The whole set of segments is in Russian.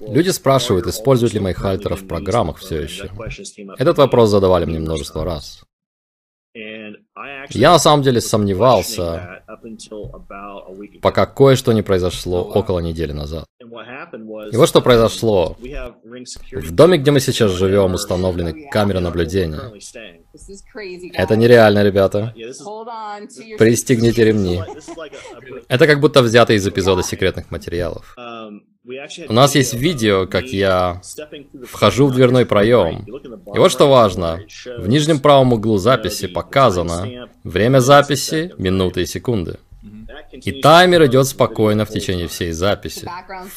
Люди спрашивают, используют ли мои хальтеры в программах все еще. Этот вопрос задавали мне множество раз. Я на самом деле сомневался, пока кое-что не произошло около недели назад. И вот что произошло. В доме, где мы сейчас живем, установлены камеры наблюдения. Это нереально, ребята. Пристегните ремни. Это как будто взято из эпизода секретных материалов. У нас есть видео, как я вхожу в дверной проем. И вот что важно. В нижнем правом углу записи показано время записи, минуты и секунды. И таймер идет спокойно в течение всей записи.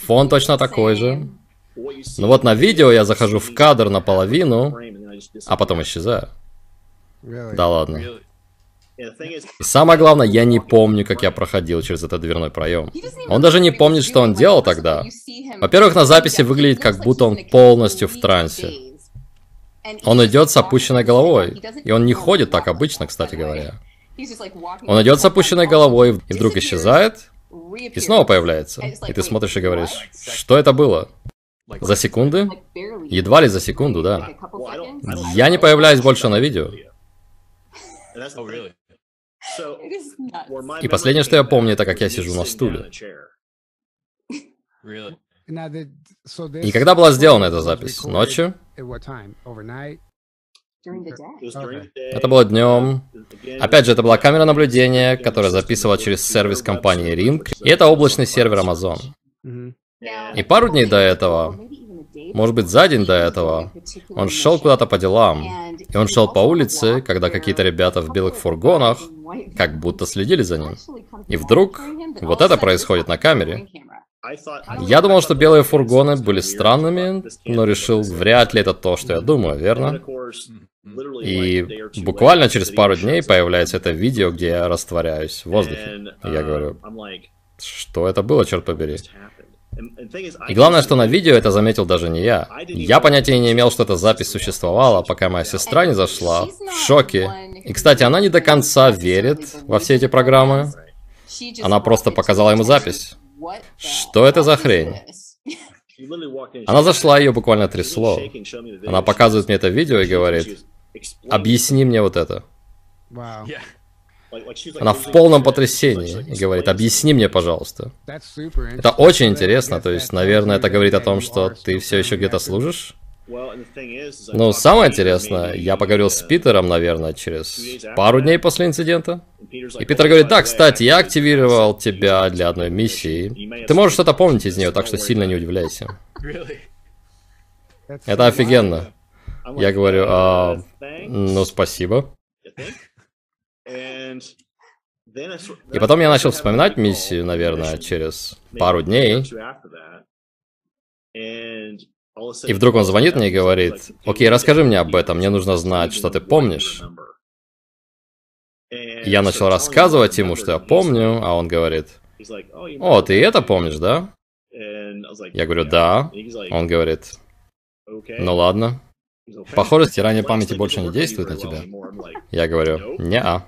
Фон точно такой же. Но вот на видео я захожу в кадр наполовину, а потом исчезаю. Да ладно. Самое главное, я не помню, как я проходил через этот дверной проем. Он даже не помнит, что он делал тогда. Во-первых, на записи выглядит, как будто он полностью в трансе. Он идет с опущенной головой. И он не ходит так обычно, кстати говоря. Он идет с опущенной головой и вдруг исчезает, и снова появляется. И ты смотришь и говоришь, что это было? За секунды? Едва ли за секунду, да. Я не появляюсь больше на видео. И последнее, что я помню, это как я сижу на стуле. И когда была сделана эта запись? Ночью? Это было днем. Опять же, это была камера наблюдения, которая записывала через сервис компании Ring. И это облачный сервер Amazon. И пару дней до этого, может быть, за день до этого, он шел куда-то по делам. И он шел по улице, когда какие-то ребята в белых фургонах как будто следили за ним. И вдруг вот это происходит на камере. Я думал, что белые фургоны были странными, но решил, вряд ли это то, что я думаю, верно? И буквально через пару дней появляется это видео, где я растворяюсь в воздухе. И я говорю, что это было, черт побери? И главное, что на видео это заметил даже не я. Я понятия не имел, что эта запись существовала, пока моя сестра не зашла, в шоке. И, кстати, она не до конца верит во все эти программы. Она просто показала ему запись. Что это за хрень? Она зашла, ее буквально трясло. Она показывает мне это видео и говорит, объясни мне вот это. Она в полном потрясении и говорит, объясни мне, пожалуйста. Это очень интересно, то есть, наверное, это говорит о том, что ты все еще где-то служишь? Ну, самое интересное, я поговорил с Питером, наверное, через пару дней после инцидента. И Питер говорит, да, кстати, я активировал тебя для одной миссии. Ты можешь что-то помнить из нее, так что сильно не удивляйся. Это офигенно. Я говорю, а, ну спасибо. И потом я начал вспоминать миссию, наверное, через пару дней. И вдруг он звонит мне и говорит, окей, расскажи мне об этом, мне нужно знать, что ты помнишь. я начал рассказывать ему, что я помню, а он говорит, о, ты это помнишь, да? Я говорю, да. Он говорит, ну ладно. Похоже, стирание памяти больше не действует на тебя. Я говорю, не-а.